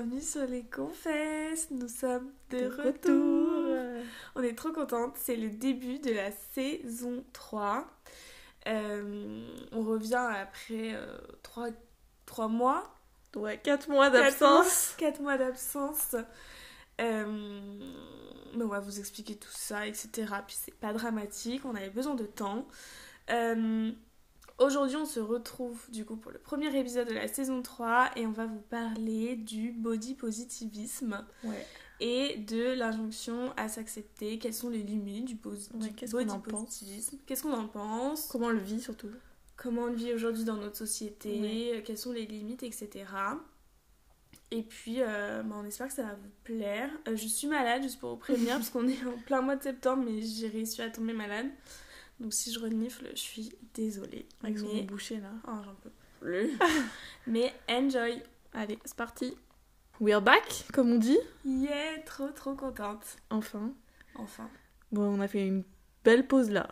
bienvenue sur les confesses. Nous sommes de, De retour. retour. On est trop contente. C'est le début de la saison 3. Euh, on revient après 3, mois. Ouais, 4 mois d'absence. 4 mois d'absence. Euh, mais on va vous expliquer tout ça, etc. Puis c'est pas dramatique, on avait besoin de temps. Aujourd'hui, on se retrouve du coup pour le premier épisode de la saison 3 et on va vous parler du body positivisme Ouais. et de l'injonction à s'accepter. Quelles sont les limites du, Ouais, body positivisme? Qu'est-ce qu'on en pense? Comment on le vit surtout? Comment on vit aujourd'hui dans notre société, Ouais. euh, quelles sont les limites, etc. Et puis, euh, bah, on espère que ça va vous plaire. Euh, je suis malade, juste pour vous prévenir, parce qu'on est en plein mois de septembre, mais j'ai réussi à tomber malade. Donc, si je renifle, je suis désolée. Avec son mais... bouché là. Oh, j'en peux plus. mais enjoy. Allez, c'est parti. We're back, comme on dit. Yeah, trop trop contente. Enfin. Enfin. Bon, on a fait une belle pause là.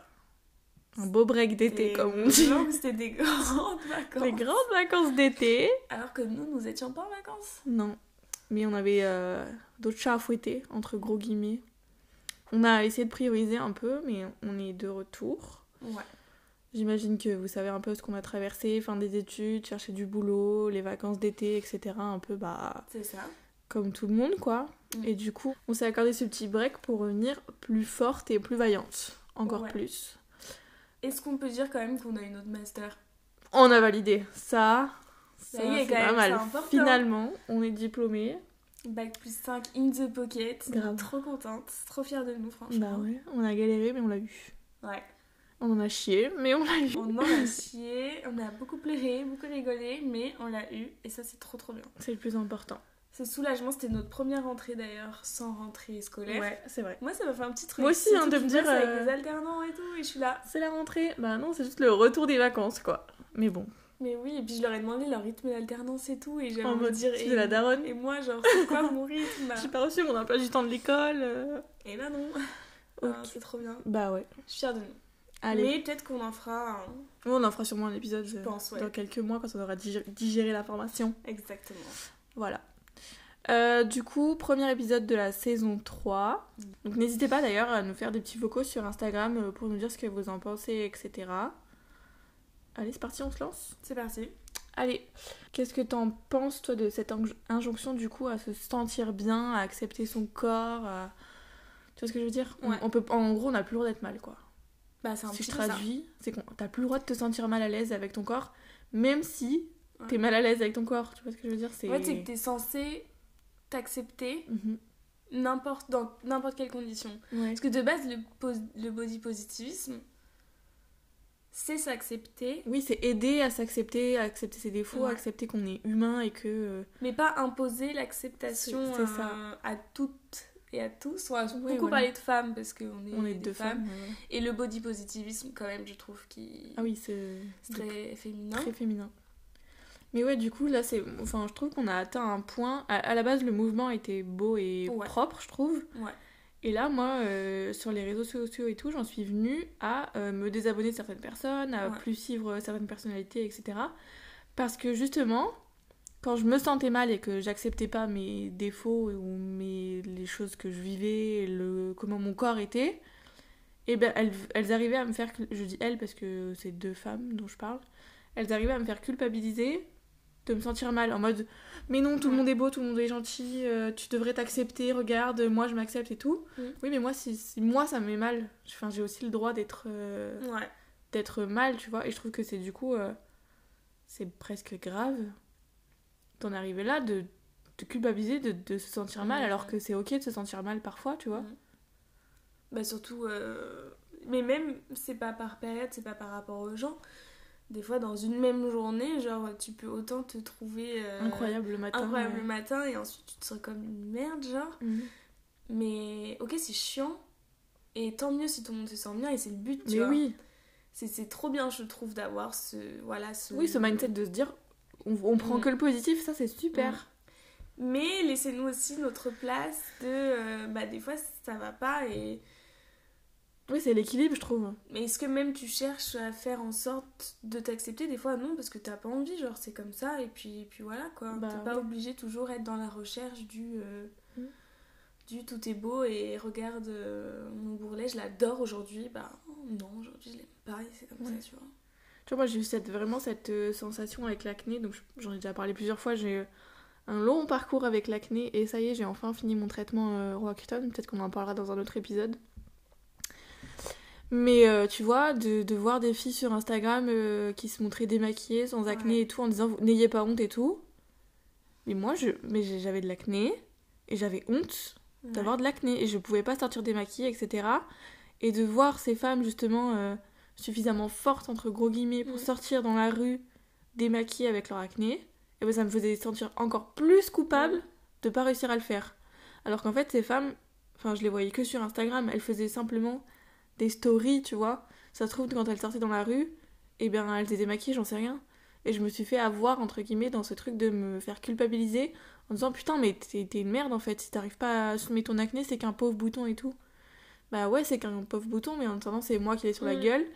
Un beau break d'été, comme on dit. C'était des grandes vacances. Les grandes vacances d'été. Alors que nous, nous étions pas en vacances. Non. Mais on avait euh, d'autres chats à fouetter, entre gros guillemets. On a essayé de prioriser un peu, mais on est de retour. Ouais. J'imagine que vous savez un peu ce qu'on a traversé, fin des études, chercher du boulot, les vacances d'été, etc. Un peu bah C'est ça. comme tout le monde quoi. Mm. Et du coup, on s'est accordé ce petit break pour revenir plus forte et plus vaillante. Encore Ouais. plus. Est-ce qu'on peut dire quand même qu'on a une autre master? On a validé ça. Ça Ça, y est, pas mal. Finalement, on est diplômé. Bac plus 5 in the pocket. Grave. Trop contente. Trop fière de nous, franchement. Bah ouais, on a galéré mais on l'a eu. Ouais. On en a chié mais on l'a eu. On en a chié, on a beaucoup pleuré, beaucoup rigolé, mais on l'a eu et ça c'est trop trop bien. C'est le plus important. Ce soulagement, c'était notre première rentrée d'ailleurs, sans rentrée scolaire. Ouais, c'est vrai. Moi ça m'a fait un petit truc. Moi aussi, hein, de me dire, bosse avec euh, les alternants et tout, et je suis là. C'est la rentrée. Bah non, c'est juste le retour des vacances quoi. Mais bon. Mais oui, et puis je leur ai demandé leur rythme d'alternance et tout, et j'avais En envie de mode, dire. la daronne. et moi, genre, c'est quoi mon rythme? J'ai pas reçu mon emploi du temps de l'école. euh. Et là non. Ok. Ah, c'est trop bien. Bah ouais. Je suis fière de nous. Allez. Mais peut-être qu'on en fera un. On en fera sûrement un épisode Je euh, pense, ouais. dans quelques mois quand on aura digéré, digéré l'information. Exactement. Voilà. Euh, du coup, premier épisode de la saison 3. Mm. Donc n'hésitez pas d'ailleurs à nous faire des petits vocaux sur Instagram euh, pour nous dire ce que vous en pensez, etc. Allez, c'est parti, on se lance C'est parti. Allez, qu'est-ce que t'en penses toi de cette inj- injonction du coup à se sentir bien, à accepter son corps à- Tu vois ce que je veux dire? On- Ouais. on peut, En gros, on n'a plus le droit d'être mal quoi. Bah, c'est un si petit je traduis, c'est qu'on t'as plus le droit de te sentir mal à l'aise avec ton corps, même si Ouais. t'es mal à l'aise avec ton corps. Tu vois ce que je veux dire? C'est En fait, c'est que t'es censé t'accepter Mhm. n'importe dans n'importe quelle condition. Ouais. Parce que de base, le, pos- le body positivisme, c'est s'accepter, Oui, c'est aider à s'accepter, à accepter ses défauts, à accepter qu'on est humain et que. euh, mais pas imposer l'acceptation à, à toutes et à tous. On Oui, beaucoup voilà. parler de femmes parce qu'on est, on est des deux femmes. ouais. Et le body positivisme, quand même, je trouve qui Ah oui, c'est c'est très féminin. très féminin. Mais ouais, du coup, là, c'est. Enfin, je trouve qu'on a atteint un point. À, à la base, le mouvement était beau et Ouais. propre, je trouve. Ouais. Et là, moi, euh, sur les réseaux sociaux et tout, j'en suis venue à euh, me désabonner de certaines personnes, à Ouais. plus suivre certaines personnalités, etc. Parce que justement, quand je me sentais mal et que j'acceptais pas mes défauts ou mes, les choses que je vivais, le, comment mon corps était, et ben elles, elles arrivaient à me faire. Je dis elles parce que c'est deux femmes dont je parle. Elles arrivaient à me faire culpabiliser de me sentir mal en mode mais non tout le Ouais. monde est beau tout le monde est gentil euh, tu devrais t'accepter regarde moi je m'accepte et tout Mm. oui mais moi si, si moi ça me met mal enfin j'ai aussi le droit d'être euh, Ouais. d'être mal tu vois et je trouve que c'est du coup euh, c'est presque grave d'en arriver là de de culpabiliser de, de se sentir mal alors que c'est ok de se sentir mal parfois tu vois Mm. Bah surtout, mais même c'est pas par période, c'est pas par rapport aux gens. Des fois dans une même journée, genre tu peux autant te trouver euh, incroyable le matin incroyable ouais. le matin et ensuite tu te sens comme une merde genre. Mhm. Mais ok c'est chiant et tant mieux si tout le monde se sent bien et c'est le but. Tu mais vois. oui C'est c'est trop bien je trouve d'avoir ce voilà ce. oui ce mindset de se dire on, on prend Mm. que le positif ça c'est super Mais laissez-nous aussi notre place de. euh, bah, des fois, ça va pas et. Oui, c'est l'équilibre, je trouve. Mais est-ce que même tu cherches à faire en sorte de t'accepter? Des fois, non, parce que t'as pas envie, genre c'est comme ça, et puis, et puis voilà quoi. Bah, T'es pas ouais. obligé toujours être dans la recherche du. euh, Mm. du tout est beau et regarde euh, mon bourrelet, je l'adore aujourd'hui. Bah non, aujourd'hui je l'aime pas et c'est comme Ouais. ça, tu vois. Tu vois, moi j'ai eu cette, vraiment cette euh, sensation avec l'acné, donc je- j'en ai déjà parlé plusieurs fois. J'ai eu un long parcours avec l'acné et ça y est, j'ai enfin fini mon traitement Roaccutane. Peut-être qu'on en parlera dans un autre épisode. Mais euh, tu vois, de, de voir des filles sur Instagram euh, qui se montraient démaquillées, sans acné Ouais. et tout, en disant n'ayez pas honte et tout. Mais moi, je, mais j'avais de l'acné et j'avais honte d'avoir de l'acné et je pouvais pas sortir démaquillée, etc. Et de voir ces femmes justement euh, suffisamment fortes, entre gros guillemets, pour sortir dans la rue démaquillées avec leur acné, et ben ça me faisait sentir encore plus coupable de pas réussir à le faire. Alors qu'en fait, ces femmes, enfin, je les voyais que sur Instagram, elles faisaient simplement des stories, tu vois. Ça se trouve, quand elles sortaient dans la rue, et bien elles étaient démaquillées, j'en sais rien. Et je me suis fait avoir, entre guillemets, dans ce truc de me faire culpabiliser en disant putain, mais t'es une merde en fait, si t'arrives pas à assumer ton acné, c'est qu'un pauvre bouton et tout. Bah ouais, c'est qu'un pauvre bouton, mais en attendant, c'est moi qui l'ai sur la gueule,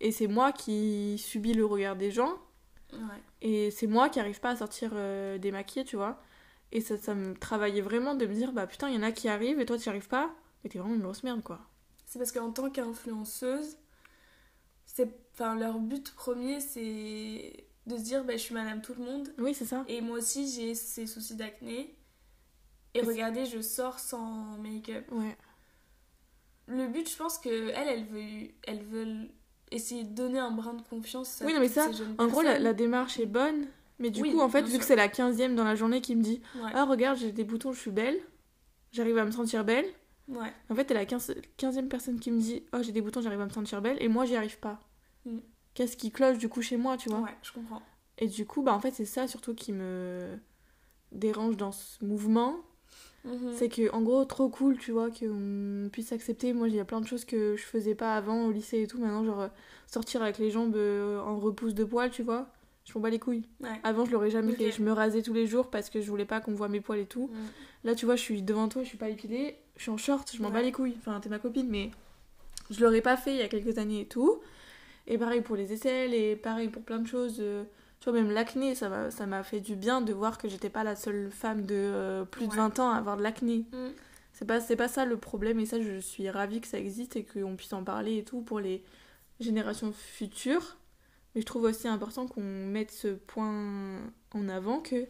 et c'est moi qui subis le regard des gens, Ouais. et c'est moi qui arrive pas à sortir euh, démaquillée, tu vois. Et ça, ça me travaillait vraiment de me dire, bah putain, il y en a qui arrivent et toi tu n'y arrives pas, mais t'es vraiment une grosse merde quoi. C'est parce qu'en tant qu'influenceuse, c'est, enfin, leur but premier, c'est de se dire bah, je suis madame tout le monde. Oui, c'est ça. Et moi aussi, j'ai ces soucis d'acné. Et regardez, je sors sans make-up. Ouais. Le but, je pense que elle, elle veut, elles veulent essayer de donner un brin de confiance. à Oui, non, mais ça, En gros, la, démarche est bonne, mais du Oui, coup, en fait, vu sûr. que c'est la 15e dans la journée qui me dit, Ouais. ah regarde, j'ai des boutons, je suis belle, j'arrive à me sentir belle. Ouais. En fait, t'es la 15, 15e personne qui me dit, oh j'ai des boutons, j'arrive à me sentir belle, et moi j'y arrive pas. Mm. Qu'est-ce qui cloche du coup chez moi, tu vois? Ouais, je comprends. Et du coup, bah en fait, c'est ça surtout qui me dérange dans ce mouvement. Mhm. C'est que, en gros, trop cool, tu vois, qu'on puisse accepter. Moi, il y a plein de choses que je faisais pas avant au lycée et tout. Maintenant, genre, sortir avec les jambes euh, en repousse de poils, tu vois, je m'en bats les couilles. Ouais. Avant, je l'aurais jamais fait. Je me rasais tous les jours parce que je voulais pas qu'on voit mes poils et tout. Mm. Là, tu vois, je suis devant toi, je suis pas épilée, je suis en short, je m'en bats Ouais. les couilles. Enfin, t'es ma copine, mais je l'aurais pas fait il y a quelques années et tout. Et pareil pour les aisselles, et pareil pour plein de choses. euh, Tu vois, même l'acné, ça m'a ça m'a fait du bien de voir que j'étais pas la seule femme de euh, plus de Ouais. 20 ans à avoir de l'acné. Mm. C'est pas, c'est pas ça le problème, et ça, je suis ravie que ça existe et qu'on puisse en parler et tout pour les générations futures. Mais je trouve aussi important qu'on mette ce point en avant que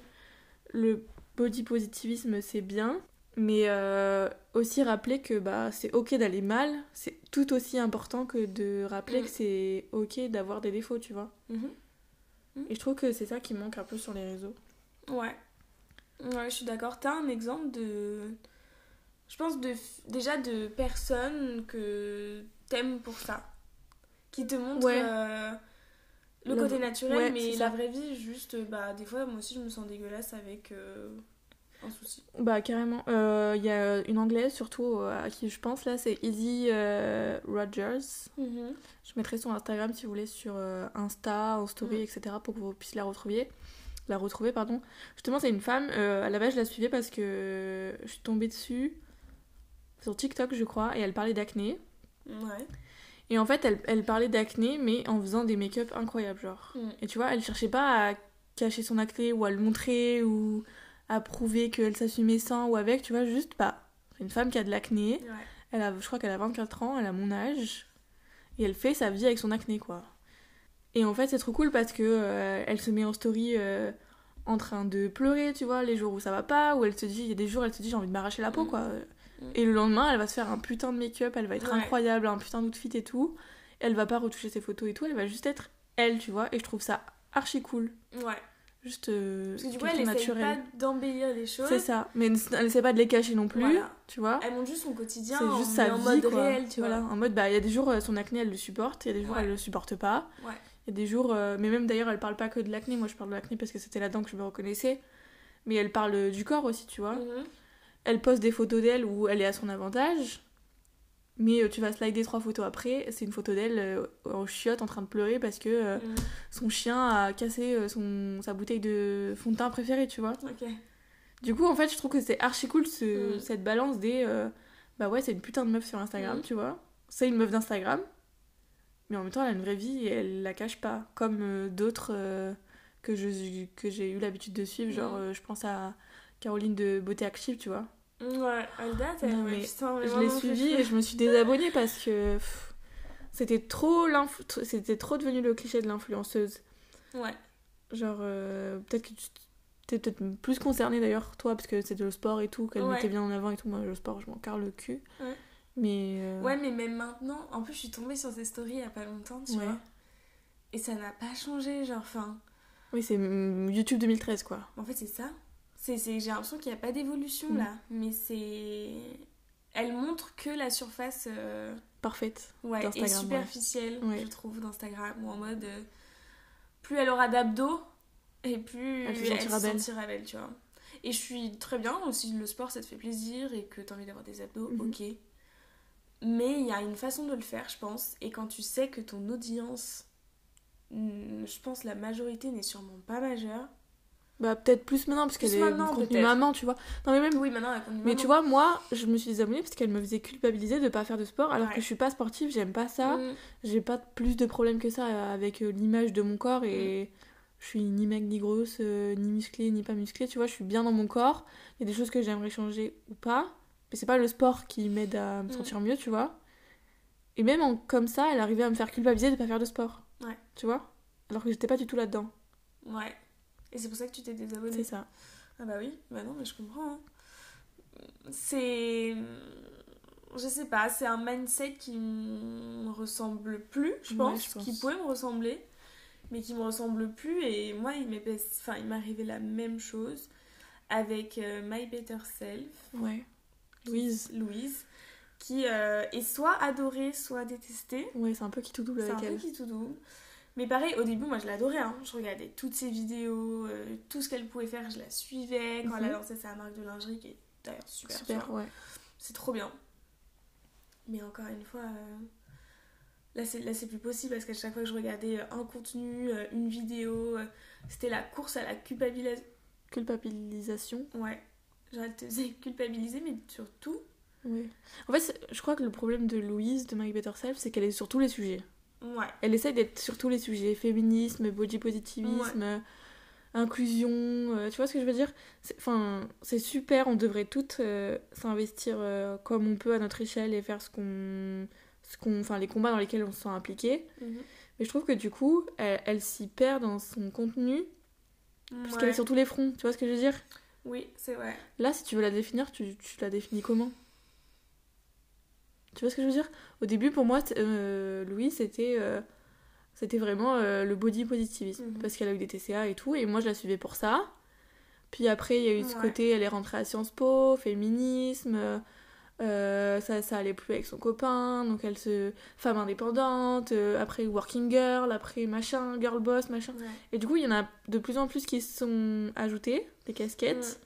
le body positivisme c'est bien, mais euh, aussi rappeler que bah, c'est ok d'aller mal, c'est tout aussi important que de rappeler Mm. que c'est ok d'avoir des défauts, tu vois. Mhm. Et je trouve que c'est ça qui manque un peu sur les réseaux. Ouais. Ouais, je suis d'accord. T'as un exemple de. Je pense de, déjà de personnes que t'aimes pour ça. Qui te montrent Ouais. euh, le Le- côté naturel, ouais, mais la vraie vie, juste, bah, des fois, moi aussi, je me sens dégueulasse avec euh, un souci. Bah carrément. Euh, Il y a une anglaise surtout euh, à qui je pense là, c'est Izzy euh, Rogers. Je mettrai son Instagram si vous voulez sur euh, Insta, en story, Mm. etc. pour que vous puissiez la retrouver. La retrouver, pardon. Justement, c'est une femme. euh, à la base, je la suivais parce que je suis tombée dessus sur TikTok, je crois, et elle parlait d'acné. Ouais. Et en fait, elle, elle parlait d'acné, mais en faisant des make-up incroyables, genre. Mm. Et tu vois, elle cherchait pas à cacher son acné ou à le montrer ou à prouver qu'elle s'assumait sans ou avec, tu vois, juste, bah, c'est une femme qui a de l'acné. Ouais. Elle a, je crois qu'elle a 24 ans, elle a mon âge. Et elle fait sa vie avec son acné, quoi. Et en fait, c'est trop cool parce que euh, elle se met en story euh, en train de pleurer, tu vois, les jours où ça va pas, où elle te dit, il y a des jours, elle te dit, j'ai envie de m'arracher la peau, Mm. quoi. Mm. Et le lendemain, elle va se faire un putain de make-up, elle va être Ouais. incroyable, un putain d'outfit et tout. Elle va pas retoucher ses photos et tout, elle va juste être elle, tu vois. Et je trouve ça archi cool. Ouais. Juste euh, Parce que du coup, elle naturel. pas d'embellir les choses. C'est ça. Mais elle essaie pas de les cacher non plus, Voilà. tu vois. Elle montre juste son quotidien C'est en, juste mais sa en vie, mode quoi. réel, tu voilà. vois. En mode, bah, il y a des jours, euh, son acné, elle le supporte, il y a des jours, Ouais. elle le supporte pas. Ouais. Il y a des jours, euh, mais même d'ailleurs, elle parle pas que de l'acné. Moi, je parle de l'acné parce que c'était là-dedans que je me reconnaissais. Mais elle parle euh, du corps aussi, tu vois. Mhm. Elle poste des photos d'elle où elle est à son avantage. Mais euh, tu vas slider trois photos après, c'est une photo d'elle euh, en chiotte en train de pleurer parce que euh, Mhm. son chien a cassé son, sa bouteille de fond de teint préférée, tu vois. Du coup, en fait, je trouve que c'est archi cool ce- Mm. cette balance des. euh, bah ouais, c'est une putain de meuf sur Instagram, Mm. tu vois. c'est une meuf d'Instagram, mais en même temps, elle a une vraie vie et elle la cache pas. Comme euh, d'autres euh, que je- que j'ai eu l'habitude de suivre, genre, je pense à Caroline de Beauté Active, tu vois. Ouais, date, elle, Non, mais Je l'ai suivie et je me suis désabonnée parce que pff, c'était trop l'influ- tr- c'était trop devenu le cliché de l'influenceuse. Ouais. Genre, euh, peut-être que tu t'es peut-être plus concernée d'ailleurs, toi, parce que c'était le sport et tout, qu'elle Ouais. mettait bien en avant et tout. Moi, le sport, je m'en carre le cul. Ouais. Mais. euh, Ouais, mais même maintenant, en plus, je suis tombée sur ces stories il y a pas longtemps, tu Ouais. vois. Et ça n'a pas changé, genre, enfin. Oui, c'est YouTube 2013, quoi. En fait, c'est ça. C'est, c'est- j'ai l'impression qu'il n'y a pas d'évolution Mm. là. Mais c'est. Elle montre que la surface euh, Parfaite. ouais, est superficielle, Ouais. je trouve, d'Instagram. Ou en mode. euh, plus elle aura d'abdos, et plus Elle se elle sentira se belle. sentira belle, tu vois. Et je suis très bien, si le sport ça te fait plaisir et que tu as envie d'avoir des abdos, Mhm. ok. Mais il y a une façon de le faire, je pense. Et quand tu sais que ton audience, je pense la majorité n'est sûrement pas majeure. Bah, peut-être plus maintenant, parce qu'elle est maintenant, contenu peut-être. maman, tu vois. Non, mais même. Oui, maintenant elle Mais tu vois, moi, je me suis désabonnée parce qu'elle me faisait culpabiliser de pas faire de sport, alors Ouais. que je suis pas sportive, j'aime pas ça. Mm. J'ai pas plus de problèmes que ça euh, avec euh, l'image de mon corps et Mm. je suis ni mec ni grosse, euh, ni musclée ni pas musclée, tu vois, je suis bien dans mon corps. Il y a des choses que j'aimerais changer ou pas, mais c'est pas le sport qui m'aide à me Mm. sentir mieux, tu vois. Et même en- comme ça, elle arrivait à me faire culpabiliser de pas faire de sport. Ouais. Tu vois? Alors que j'étais pas du tout là-dedans. Ouais. Et c'est pour ça que tu t'es désabonnée. C'est ça. Ah bah oui, bah non, mais je comprends. hein. C'est. Je sais pas, c'est un mindset qui me ressemble plus, je Ouais, pense, je pense. qui pourrait me ressembler, mais qui me ressemble plus. Et moi, il m'est enfin, il la même chose avec euh, My Better Self, Ouais. Louise. Louise, qui euh, est soit adorée, soit détestée. Ouais, c'est un peu qui tout double C'est un avec peu elle. qui tout double. Mais pareil, au début, moi je l'adorais. Hein. Je regardais toutes ses vidéos, euh, tout ce qu'elle pouvait faire, je la suivais. Quand elle a Mhm. lancé sa marque de lingerie, qui est d'ailleurs super, Super, ouais. C'est trop bien. Mais encore une fois, euh, là c'est plus possible parce qu'à chaque fois que je regardais euh, un contenu, euh, une vidéo, c'était la course à la culpabilisation. Culpabilisation. Ouais, genre elle te faisait culpabiliser, mais surtout. Ouais. En fait, je crois que le problème de Louise, de My Better Self, c'est qu'elle est sur tous les sujets. Ouais. Elle essaye d'être sur tous les sujets féminisme, body positivisme, inclusion, euh, tu vois ce que je veux dire? C'est- Enfin, c'est super, on devrait toutes euh, s'investir euh, comme on peut à notre échelle et faire ce qu'on. Ce qu'on enfin, les combats dans lesquels on se sent impliqué. Mhm. Mais je trouve que du coup, elle, elle s'y perd dans son contenu, puisqu'elle Ouais. est sur tous les fronts, tu vois ce que je veux dire? Oui, c'est vrai. Là, si tu veux la définir, tu, tu la définis comment? Tu vois ce que je veux dire? Au début, pour moi, euh, Louise, c'était euh, c'était vraiment euh, le body positivisme. Mhm. Parce qu'elle a eu des TCA et tout, et moi, je la suivais pour ça. Puis après, il y a eu ce côté, elle est rentrée à Sciences Po, féminisme, euh, ça, ça allait plus avec son copain, donc elle se... Femme indépendante, après working girl, après machin, girl boss, machin. Ouais. Et du coup, il y en a de plus en plus qui se sont ajoutés, des casquettes.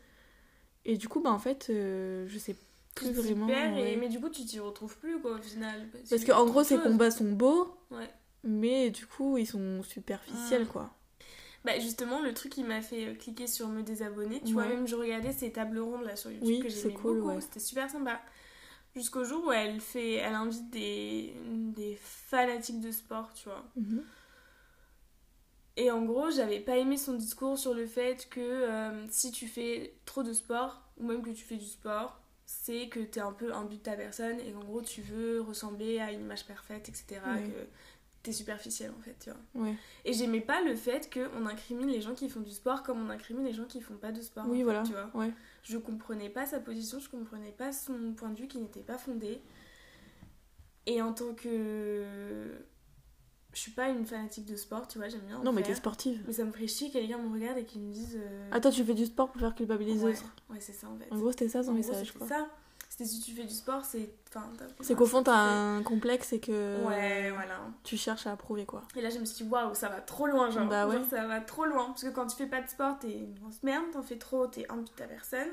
Et du coup, bah en fait, je sais plus vraiment. perds et- ouais. Mais du coup, tu t'y retrouves plus, quoi, au final. Parce que qu'en gros, ces combats sont beaux, Ouais. mais du coup, ils sont superficiels, Mm. quoi. Bah justement, le truc qui m'a fait euh, cliquer sur me désabonner, tu vois, même je regardais ces tables rondes là sur YouTube Oui, que j'aimais cool, beaucoup, c'était super sympa. Jusqu'au jour où elle fait, elle invite des, des fanatiques de sport, tu vois. Mhm. Et en gros, j'avais pas aimé son discours sur le fait que euh, si tu fais trop de sport, ou même que tu fais du sport, c'est que t'es un peu un but de ta personne et qu'en gros tu veux ressembler à une image parfaite, etc. Ouais. Que t'es superficiel en fait, tu vois. Ouais. Et j'aimais pas le fait qu'on incrimine les gens qui font du sport comme on incrimine les gens qui font pas de sport. en Oui, fait, voilà. Tu vois. Ouais. Je comprenais pas sa position, je comprenais pas son point de vue qui n'était pas fondé. Et en tant que. Je suis pas une fanatique de sport, tu vois, j'aime bien. en Non, mais t'es sportive. Mais ça me ferait chier que quelqu'un me regarde et qu'il me dise. euh, Attends, tu fais du sport pour faire culpabiliser ouais, ouais, c'est ça en fait. En gros, c'était ça son En gros, message, c'était quoi. ça. C'était si tu fais du sport, c'est. Enfin, C'est qu'au fond, t'as un complexe et que Ouais, voilà. tu cherches à approuver, quoi. Et là, je me suis dit, waouh, ça va trop loin, genre. Bah ouais. Genre, ça va trop loin. Parce que quand tu fais pas de sport, t'es une grosse merde. T'en fais trop, t'es un but de ta personne.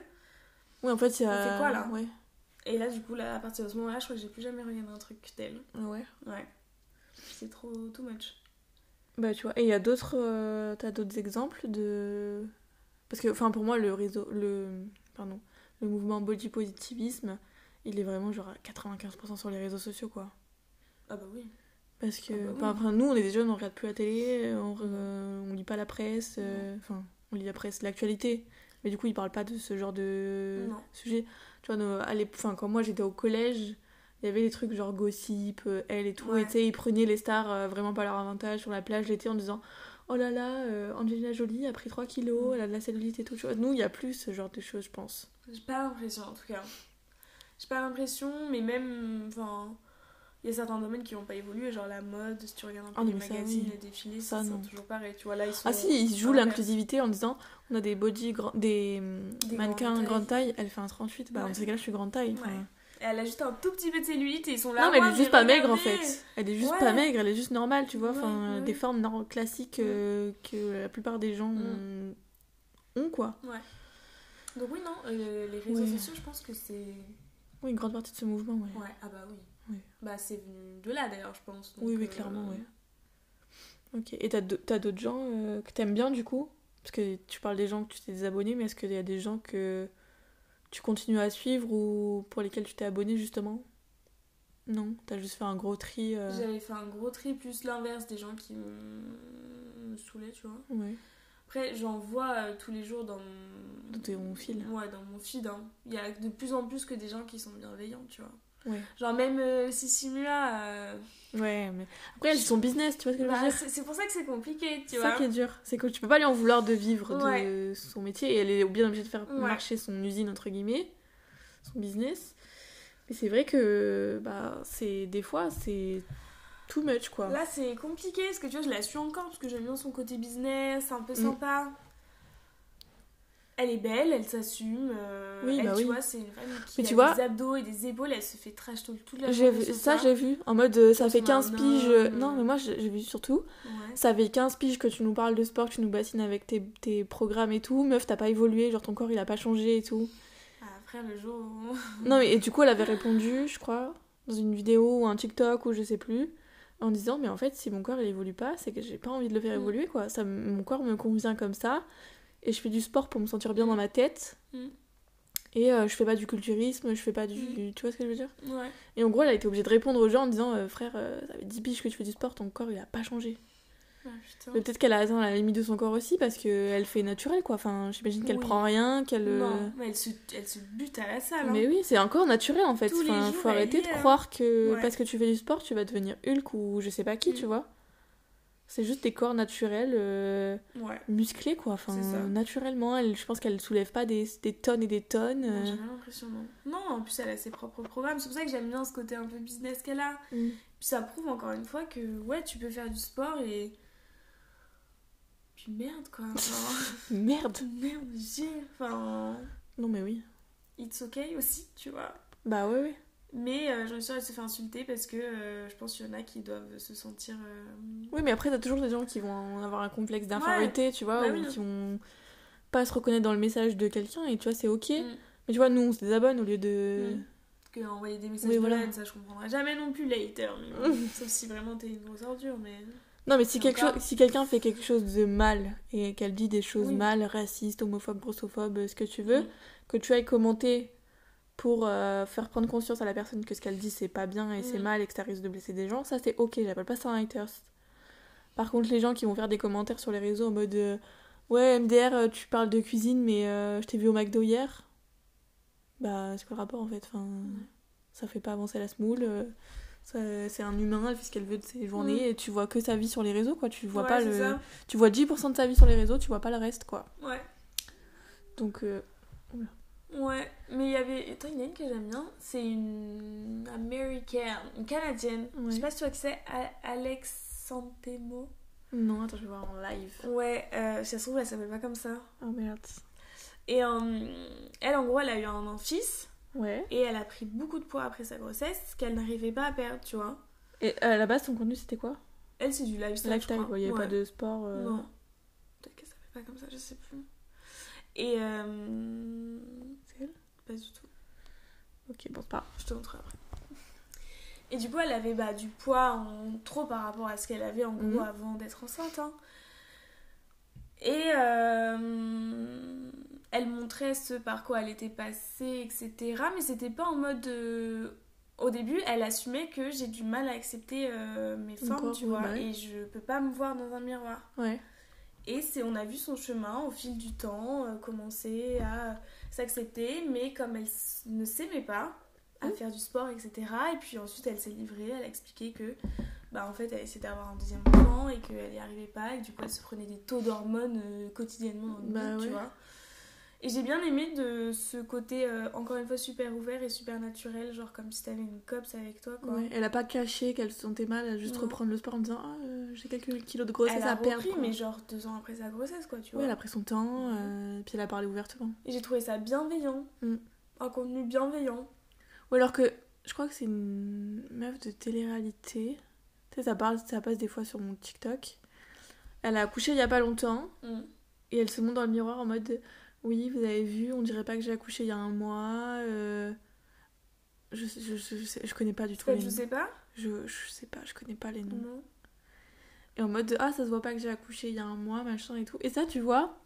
Oui, en fait, il y a. Quoi, là? Ouais. Et là, du coup, là, à partir de ce moment-là, je crois que j'ai plus jamais regardé un truc tel. Ouais. Ouais. C'est trop too much. Bah, tu vois. Et il y a d'autres. euh, T'as d'autres exemples de. Parce que, enfin, pour moi, le réseau. Le. Pardon. Le mouvement body positivisme, il est vraiment genre à 95% sur les réseaux sociaux, quoi. Ah bah oui. Parce que, Ah bah oui. enfin, nous, on est des jeunes, on regarde plus la télé, on, re- on lit pas la presse, euh, enfin, on lit la presse, l'actualité. Mais du coup, ils parlent pas de ce genre de Non. sujet. Tu vois, nos- à enfin, quand moi j'étais au collège, il y avait des trucs genre gossip, euh, elle et tout, Ouais. et tu sais, ils prenaient les stars euh, vraiment pas à leur avantage sur la plage l'été en disant Oh là là, euh, Angelina Jolie a pris 3 kilos, elle a de la cellulite et tout. tu vois. Nous, il y a plus ce genre de choses, je pense. J'ai pas l'impression en tout cas. J'ai pas l'impression, mais même. Enfin. Il y a certains domaines qui n'ont pas évolué, genre la mode, si tu regardes un peu Ah, les magazines, oui. les défilés, Ça, c'est toujours pareil. Tu vois, là, ils sont. Ah si, ils jouent l'inclusivité en disant on a des body, des, Des mannequins grandes grande taille, elle fait un 38, bah Ouais. dans ces cas-là, je suis grande taille. Ouais. Elle a juste un tout petit peu de cellulite et ils sont là. Non, mais elle ouais, est juste pas maigre en fait. Elle est juste Ouais. pas maigre, elle est juste normale, tu vois. Ouais, Enfin, ouais. des formes classiques euh, que la plupart des gens Mm. ont, quoi. Donc, oui, non, euh, les réseaux Ouais. sociaux, je pense que c'est. Oui, une grande partie de ce mouvement, ouais. Ouais, ah bah oui. Ouais. Bah, c'est venu de là d'ailleurs, je pense. oui, Donc, oui, euh, clairement, ouais. Ok, et t'as d'au- t'as d'autres gens que t'aimes bien du coup? Parce que tu parles des gens que tu t'es désabonné, mais est-ce qu'il y a des gens que tu continues à suivre ou pour lesquels tu t'es abonné justement? Non, t'as juste fait un gros tri. euh, J'avais fait un gros tri plus l'inverse des gens qui me, saoulaient, tu vois. Ouais, Après, j'en vois euh, tous les jours dans mon... dans fil. Ouais, dans mon feed. hein. Il y a de plus en plus que des gens qui sont bienveillants, tu vois. Ouais. Genre même euh, Sissimula, euh, Ouais, mais après, elles sont business, tu vois ce que je veux bah, dire? c'est c'est pour ça que c'est compliqué, tu C'est vois. ça qui est dur. C'est que tu peux pas lui en vouloir de vivre de son métier et elle est bien obligée de faire Ouais. marcher son usine, entre guillemets, son business. Mais c'est vrai que bah, c'est des fois, c'est too much quoi. Là, c'est compliqué parce que tu vois, je la suis encore parce que j'aime bien son côté business, un peu Mm. Elle est belle, elle s'assume. euh, Oui, elle, bah tu oui. vois, c'est une femme qui Mais a tu vois- des abdos et des épaules, elle se fait trash tout, toute la journée ça, j'ai vu. En mode, euh, ça fait son 15 un piges. euh. Non, mais moi, j'ai vu surtout. Ouais. Ça fait 15 piges que tu nous parles de sport, que tu nous bassines avec tes, tes programmes et tout. Meuf, t'as pas évolué, genre ton corps il a pas changé et tout. Ah, Après, le jour où... Non, mais et du coup, elle avait répondu, je crois, dans une vidéo ou un TikTok ou je sais plus, en disant Mais en fait, si mon corps il évolue pas, c'est que j'ai pas envie de le faire Mm. évoluer quoi. Ça, mon corps me convient comme ça et je fais du sport pour me sentir bien dans ma tête. Mm. Et euh, je fais pas du culturisme, je fais pas du. Mm. Tu vois ce que je veux dire? Ouais. Et en gros, elle a été obligée de répondre aux gens en disant euh, Frère, euh, ça fait 10 piges que tu fais du sport, ton corps il a pas changé. Ah. Mais peut-être qu'elle a atteint la limite de son corps aussi parce qu'elle fait naturel quoi. Enfin, j'imagine qu'elle Oui. prend rien, qu'elle. Non, mais elle se, elle se bute à la salle. hein. mais oui, c'est encore naturel en fait. Tous Enfin, jours, faut arrêter de croire que Ouais. parce que tu fais du sport, tu vas devenir Hulk ou je sais pas qui, Mm. tu vois. C'est juste des corps naturels, euh, Ouais. musclés quoi. Enfin, C'est ça. naturellement, elle, je pense qu'elle soulève pas des, des tonnes et des tonnes. Euh. J'ai pas l'impression, non. Non, en plus, elle a ses propres programmes. C'est pour ça que j'aime bien ce côté un peu business qu'elle a. Mm. Puis ça prouve encore une fois que, ouais, tu peux faire du sport et. Puis merde, quoi. Enfin, Merde. merde, j'ai. Enfin. Non mais oui. It's okay aussi, tu vois. Bah ouais ouais. Mais euh, j'en suis sûre, elle se fait insulter parce que euh, je pense qu'il y en a qui doivent se sentir. euh, Oui, mais après t'as toujours des gens qui vont avoir un complexe d'infériorité, tu vois, Bah ou oui. qui vont pas se reconnaître dans le message de quelqu'un et tu vois c'est ok. Mm. Mais tu vois nous on se désabonne au lieu de. Mm. Que envoyer des messages Oui, de voilà. haine, ça je comprendrai jamais non plus mais bon, Sauf si vraiment t'es une grosse ordure, mais. Non, mais si, quelque chose, si quelqu'un fait quelque chose de mal et qu'elle dit des choses Oui. mal, racistes, homophobes, grossophobes, ce que tu veux, Mm. que tu ailles commenter pour euh, faire prendre conscience à la personne que ce qu'elle dit c'est pas bien et c'est Mm. mal et que ça risque de blesser des gens, ça c'est ok, j'appelle pas ça un haters. Par contre, les gens qui vont faire des commentaires sur les réseaux en mode euh, Ouais, MDR, euh, tu parles de cuisine, mais euh, je t'ai vu au McDo hier. Bah, c'est quoi le rapport en fait enfin, Ça fait pas avancer la smoule. ça- c'est un humain, elle fait ce qu'elle veut de ses journées Mm. et tu vois que sa vie sur les réseaux quoi. Tu vois Ouais, pas le. ça. Tu vois 10% de sa vie sur les réseaux, tu vois pas le reste quoi. Ouais. Donc, Ouais, mais il y avait. Attends, il y en a une que j'aime bien. C'est une américaine, une canadienne. Ouais. Je sais pas si tu vois que c'est Alex Santemo. non, attends, je vais voir en live. Ouais, euh, si ça se trouve, elle s'appelle pas comme ça. Oh merde. Et euh, elle, en gros, elle a eu un, un fils Ouais. et elle a pris beaucoup de poids après sa grossesse qu'elle n'arrivait pas à perdre, tu vois. Et euh, à la base, ton contenu c'était quoi? Elle, c'est du lifestyle. Lifestyle. Il y avait Ouais. pas de sport. euh, Non. Peut-être qu'elle s'appelle pas comme ça, je sais plus. Et. Euh... C'est elle? Pas du tout. Ok, bon, c'est pas. Je te montrerai après. Et du coup, elle avait bah, du poids en trop par rapport à ce qu'elle avait en gros Mhm. avant d'être enceinte. hein. Et euh, elle montrait ce par quoi elle était passée, etc. Mais c'était pas en mode euh, au début, elle assumait que j'ai du mal à accepter euh, mes formes, tu vois, bah ouais. et je peux pas me voir dans un miroir. Ouais. Et c'est, on a vu son chemin au fil du temps, euh, commencer à s'accepter, mais comme elle ne s'aimait pas à Mhm. faire du sport, etc. Et puis ensuite, elle s'est livrée, elle a expliqué que, bah en fait, elle essayait d'avoir un deuxième enfant et qu'elle n'y arrivait pas, et que du coup, elle se prenait des taux d'hormones euh, quotidiennement dans le Bah tu vois. Et j'ai bien aimé de ce côté, euh, encore une fois, super ouvert et super naturel, genre comme si t'avais une copse avec toi, quoi. Ouais, Elle a pas caché qu'elle se sentait mal, elle a juste reprendre le sport en disant Ah, euh, j'ai quelques kilos de grossesse elle a à perdre. quoi. mais genre deux ans après sa grossesse, quoi, tu Ouais, vois. elle a pris son temps, euh, puis elle a parlé ouvertement. Et j'ai trouvé ça bienveillant. Mm. Un contenu bienveillant. Ou alors que je crois que c'est une meuf de télé-réalité. Tu sais, ça, parle, ça passe des fois sur mon TikTok. Elle a accouché il y a pas longtemps et elle se montre dans le miroir en mode Oui, vous avez vu, on dirait pas que j'ai accouché il y a un mois. euh, Je, je, je, je, sais- je connais pas du tout Peut-être, les je noms. sais pas? Je, je sais pas, je connais pas les noms. Non. Et en mode Ah, ça se voit pas que j'ai accouché il y a un mois, machin et tout. Et ça, tu vois,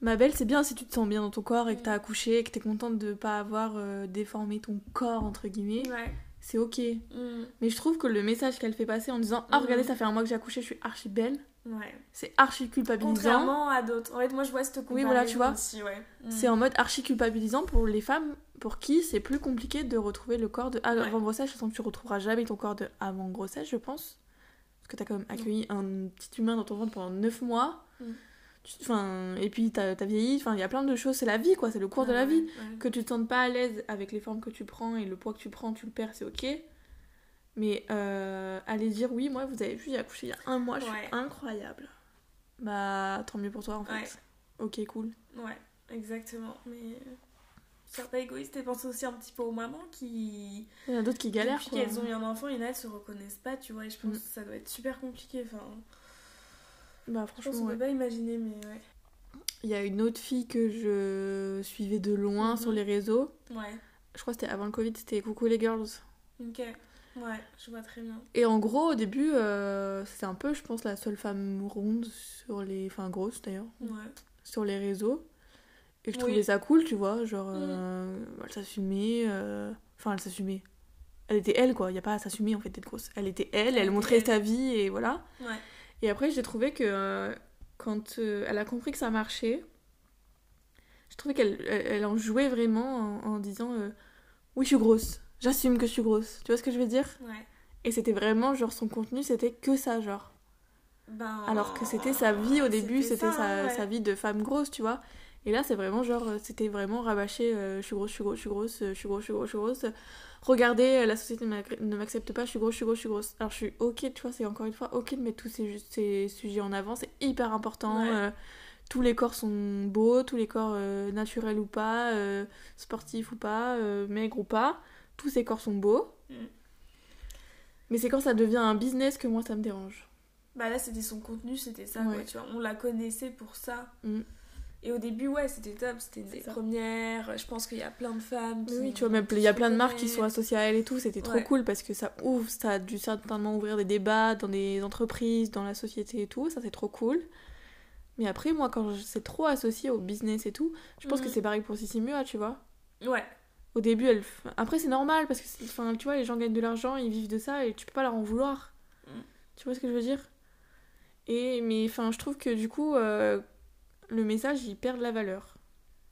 ma belle, c'est bien si tu te sens bien dans ton corps et que Mm. t'as accouché et que t'es contente de pas avoir euh, déformé ton corps, entre guillemets. Ouais. C'est ok. Mm. Mais je trouve que le message qu'elle fait passer en disant Ah, regardez, ça fait un mois que j'ai accouché, je suis archi belle, Ouais. c'est archi culpabilisant. Contrairement à d'autres. En fait, moi, je vois cette Oui, voilà, tu vois. aussi, ouais. Mm. C'est en mode archi culpabilisant pour les femmes pour qui c'est plus compliqué de retrouver le corps de Ouais. avant grossesse. Je sens que tu retrouveras jamais ton corps de avant grossesse, je pense. Parce que t'as quand même accueilli un petit humain dans ton ventre pendant 9 mois. Enfin, et puis t'as t'as vieilli, enfin, il y a plein de choses, c'est la vie quoi, c'est le cours de la Ouais, vie. ouais. Que tu te sentes pas à l'aise avec les formes que tu prends et le poids que tu prends, tu le perds, c'est ok. Mais euh, aller dire oui, moi vous avez vu, j'ai accouché il y a un mois, je suis incroyable. Bah tant mieux pour toi en fait. Ouais. Ok, cool. Ouais, exactement. Mais sois pas égoïste et pense aussi un petit peu aux mamans qui, Il y en a d'autres qui galèrent depuis qu'elles ont eu un enfant, il y en a, elles se reconnaissent pas, tu vois. Et je pense Mm. que ça doit être super compliqué. Enfin, Bah je pense franchement, qu'on ouais. peut pas imaginer, mais ouais. Il y a une autre fille que je suivais de loin Mhm. sur les réseaux. Ouais, Je crois que c'était avant le Covid, c'était Coucou les girls. ok. Ouais, je vois très bien. Et en gros, au début, euh, c'était un peu, je pense, la seule femme ronde sur les. Enfin, grosse d'ailleurs, Ouais. sur les réseaux. Et je Oui. trouvais ça cool, tu vois. Genre, Mhm. euh, elle s'assumait. euh, Enfin, elle s'assumait. Elle était elle, quoi. Il n'y a pas à s'assumer en fait d'être grosse. Elle était elle, Elle montrait elle. sa vie et voilà. Ouais. Et après, j'ai trouvé que euh, quand euh, elle a compris que ça marchait, je trouvais qu'elle elle, elle en jouait vraiment en, en disant euh, Oui, je suis grosse. J'assume que je suis grosse. Tu vois ce que je veux dire? Ouais. Et c'était vraiment, genre, son contenu, c'était que ça, genre. Ben, Alors que c'était sa vie au début, c'était sa, ouais. sa vie de femme grosse, tu vois. Et là, c'est vraiment genre, euh, c'était vraiment rabâché euh, je suis grosse, je suis grosse, je suis grosse, euh, je suis grosse, je suis grosse, je suis grosse. Regardez, euh, la société ne m'ac- ne m'accepte pas, je suis grosse, je suis grosse, je suis grosse. Alors je suis ok, tu vois, c'est encore une fois ok de mettre tous ces, ces sujets en avant, c'est hyper important. Ouais. euh, tous les corps sont beaux, tous les corps euh, naturels ou pas, euh, sportifs ou pas, euh, maigres ou pas, tous ces corps sont beaux. Mm. Mais c'est quand ça devient un business que moi ça me dérange. Bah là, c'était son contenu, c'était ça, Ouais. quoi, tu vois. On la connaissait pour ça. Mm. Et au début, ouais, c'était top, c'était des ça. premières. Je pense qu'il y a plein de femmes qui. Oui, tu vois, même il y a plein de marques qui sont associées à elle et tout, c'était trop Ouais. cool parce que ça ouvre, ça a dû certainement ouvrir des débats dans des entreprises, dans la société et tout, ça c'est trop cool. Mais après, moi, quand c'est trop associé au business et tout, je pense que c'est pareil pour Sissi Mua, tu vois. Ouais, Au début, elle. Après, c'est normal parce que, enfin, tu vois, les gens gagnent de l'argent, ils vivent de ça et tu peux pas leur en vouloir. Mhm. Tu vois ce que je veux dire? Et, mais, enfin, je trouve que du coup, euh, le message, il perd de la valeur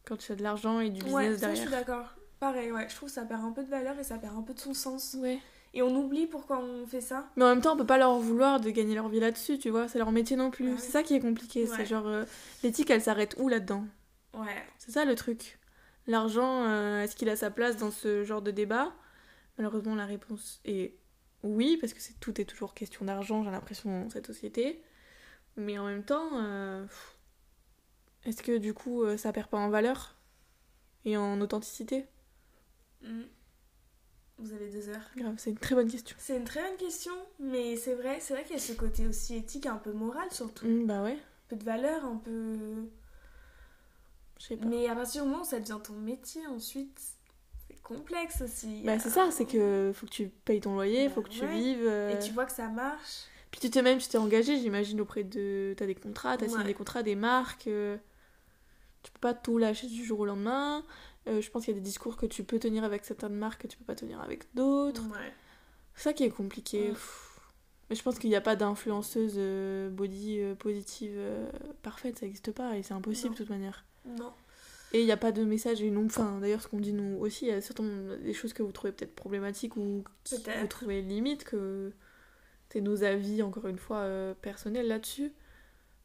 quand tu as de l'argent et du business ouais, ça, je suis d'accord. Pareil, ouais, je trouve que ça perd un peu de valeur et ça perd un peu de son sens. Ouais. Et on oublie pourquoi on fait ça. Mais en même temps, on peut pas leur vouloir de gagner leur vie là-dessus, tu vois. C'est leur métier non plus. Ouais. C'est ça qui est compliqué. C'est genre, euh, l'éthique, elle s'arrête où là-dedans? Ouais. C'est ça le truc. L'argent, euh, est-ce qu'il a sa place dans ce genre de débat? Malheureusement, la réponse est oui, parce que c'est tout est toujours question d'argent, j'ai l'impression, dans cette société. Mais en même temps, euh, pff, est-ce que du coup, euh, ça perd pas en valeur Et en authenticité? Mm. Vous avez deux heures. Grave, c'est une très bonne question. C'est une très bonne question, mais c'est vrai, c'est vrai qu'il y a ce côté aussi éthique, un peu moral surtout. Mm, bah ouais, Un peu de valeur, un peu. je sais pas. Mais à partir du moment où ça devient ton métier, ensuite, c'est complexe aussi. Bah c'est ça, c'est que faut que tu payes ton loyer, Bah faut que tu ouais. vives. euh, Et tu vois que ça marche. Puis tu t'es même, tu t'es engagé, j'imagine, auprès de... T'as des contrats, t'as signé Ouais. des contrats, des marques. euh, Tu peux pas tout lâcher du jour au lendemain. Euh, je pense qu'il y a des discours que tu peux tenir avec certaines marques que tu peux pas tenir avec d'autres. Ouais. C'est ça qui est compliqué. Ouais. Mais je pense qu'il n'y a pas d'influenceuse euh, body euh, positive parfaite, ça n'existe pas et c'est impossible Non. de toute manière. Non. Et il n'y a pas de message et non, enfin d'ailleurs ce qu'on dit nous aussi, il y a certainement des choses que vous trouvez peut-être problématiques ou Peut-être. vous trouvez limite que c'est nos avis encore une fois euh, personnels là-dessus.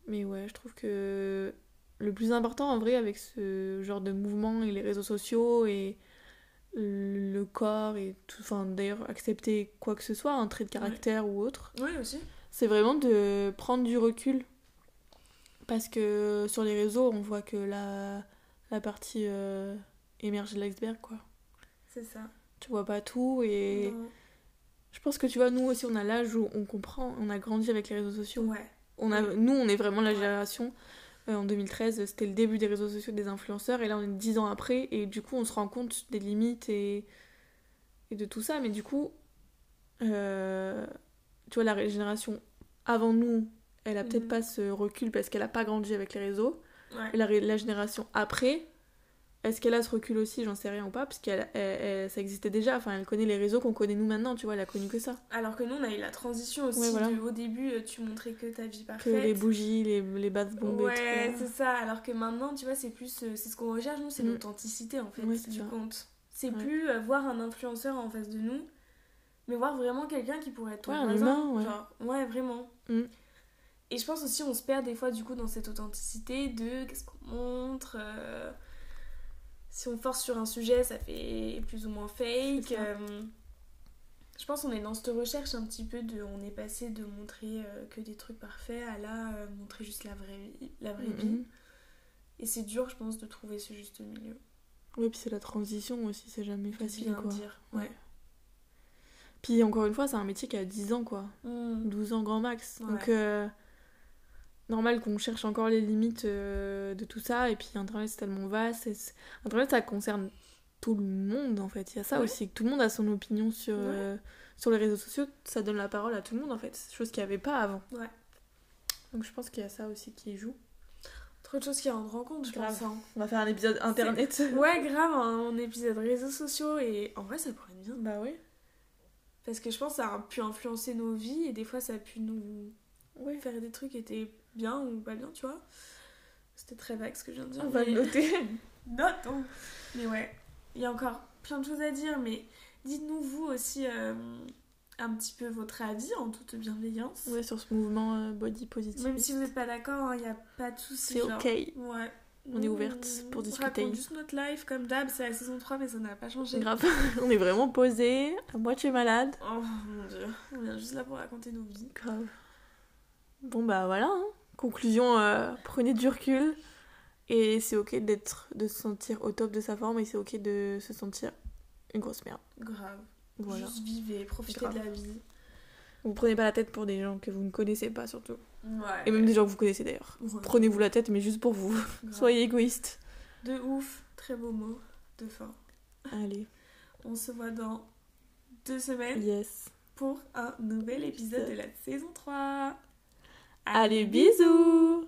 Mais ouais, je trouve que le plus important en vrai avec ce genre de mouvement et les réseaux sociaux et le corps et tout, enfin d'ailleurs accepter quoi que ce soit, un trait de caractère ou autre, Oui, aussi. c'est vraiment de prendre du recul. Parce que sur les réseaux, on voit que la, la partie euh, émergée de l'iceberg, quoi. C'est ça. Tu vois pas tout et Non. je pense que tu vois, nous aussi, on a l'âge où on comprend, on a grandi avec les réseaux sociaux. Ouais. On a, nous, on est vraiment la génération. En 2013, c'était le début des réseaux sociaux des influenceurs et là, on est 10 ans après et du coup, on se rend compte des limites et, et de tout ça. Mais du coup, euh, tu vois, la génération avant nous, elle a peut-être Mhm. pas ce recul parce qu'elle a pas grandi avec les réseaux. Ouais. Et la génération après, est-ce qu'elle a ce recul aussi J'en sais rien ou pas, parce que ça existait déjà. Enfin, elle connaît les réseaux qu'on connaît nous maintenant, tu vois, elle a connu que ça. Alors que nous, on a eu la transition aussi. Ouais, voilà. de- au début, euh, tu montrais que ta vie Que parfaite. les bougies, les, les bases bombées Ouais, c'est ça. Alors que maintenant, tu vois, c'est plus. euh, c'est ce qu'on recherche, nous, c'est Mm. l'authenticité, en fait, Ouais, du ça. compte. C'est Ouais. plus euh, voir un influenceur en face de nous, mais voir vraiment quelqu'un qui pourrait être ton Ouais, voisin. ouais. Genre, ouais, vraiment. Mm. Et je pense aussi, on se perd des fois, du coup, dans cette authenticité de qu'est-ce qu'on montre. euh, Si on force sur un sujet, ça fait plus ou moins fake. Euh, Je pense qu'on est dans cette recherche un petit peu de. On est passé de montrer euh, que des trucs parfaits à là, euh, montrer juste la vraie vie. La vraie vie. Mhm. Et c'est dur, je pense, de trouver ce juste milieu. Oui, puis c'est la transition aussi, c'est jamais facile, Bien quoi. dire. Ouais. Ouais. Puis encore une fois, c'est un métier qui a 10 ans, quoi. Mm. 12 ans grand max. Ouais. Donc, normal qu'on cherche encore les limites euh, de tout ça. Et puis, Internet, c'est tellement vaste. Internet, ça concerne tout le monde, en fait. Il y a ça Ouais. aussi, que tout le monde a son opinion sur, Ouais. euh, sur les réseaux sociaux. Ça donne la parole à tout le monde, en fait. Chose qu'il n'y avait pas avant. Ouais. Donc, je pense qu'il y a ça aussi qui joue. Trop de choses qui rendent compte, je Grave. pense. hein. On va faire un épisode Internet. Ouais, grave, un épisode réseaux sociaux. Et en vrai, ça pourrait être bien. bah oui. Parce que je pense que ça a pu influencer nos vies et des fois, ça a pu nous Ouais. faire des trucs qui étaient bien ou pas bien, tu vois. C'était très vague ce que je viens de dire. On va mais- le noter. Notons. Mais ouais, il y a encore plein de choses à dire, mais dites-nous vous aussi euh, un petit peu votre avis en toute bienveillance. ouais, sur ce mouvement euh, body positive. Même si vous n'êtes pas d'accord, il n'y a pas de souci. C'est ok. Ouais. On est ouverte pour discuter. On raconte juste notre life comme d'hab, c'est la saison 3 mais ça n'a pas changé. Grave. On est vraiment posé, à moitié malade. Oh mon dieu, on vient juste là pour raconter nos vies. Grave. Bon bah voilà. hein. Conclusion, euh, prenez du recul. Et c'est ok d'être, de se sentir au top de sa forme et c'est ok de se sentir une grosse merde. Grave. Voilà. Juste vivez, profitez Grave. de la vie. Vous prenez pas la tête pour des gens que vous ne connaissez pas surtout. Ouais. Et même des gens que vous connaissez d'ailleurs. Ouais. Prenez-vous la tête mais juste pour vous. Grave. Soyez égoïste. De ouf, très beau mot de fin. Allez. On se voit dans deux semaines Yes. pour un nouvel épisode de la saison 3. Allez, bisous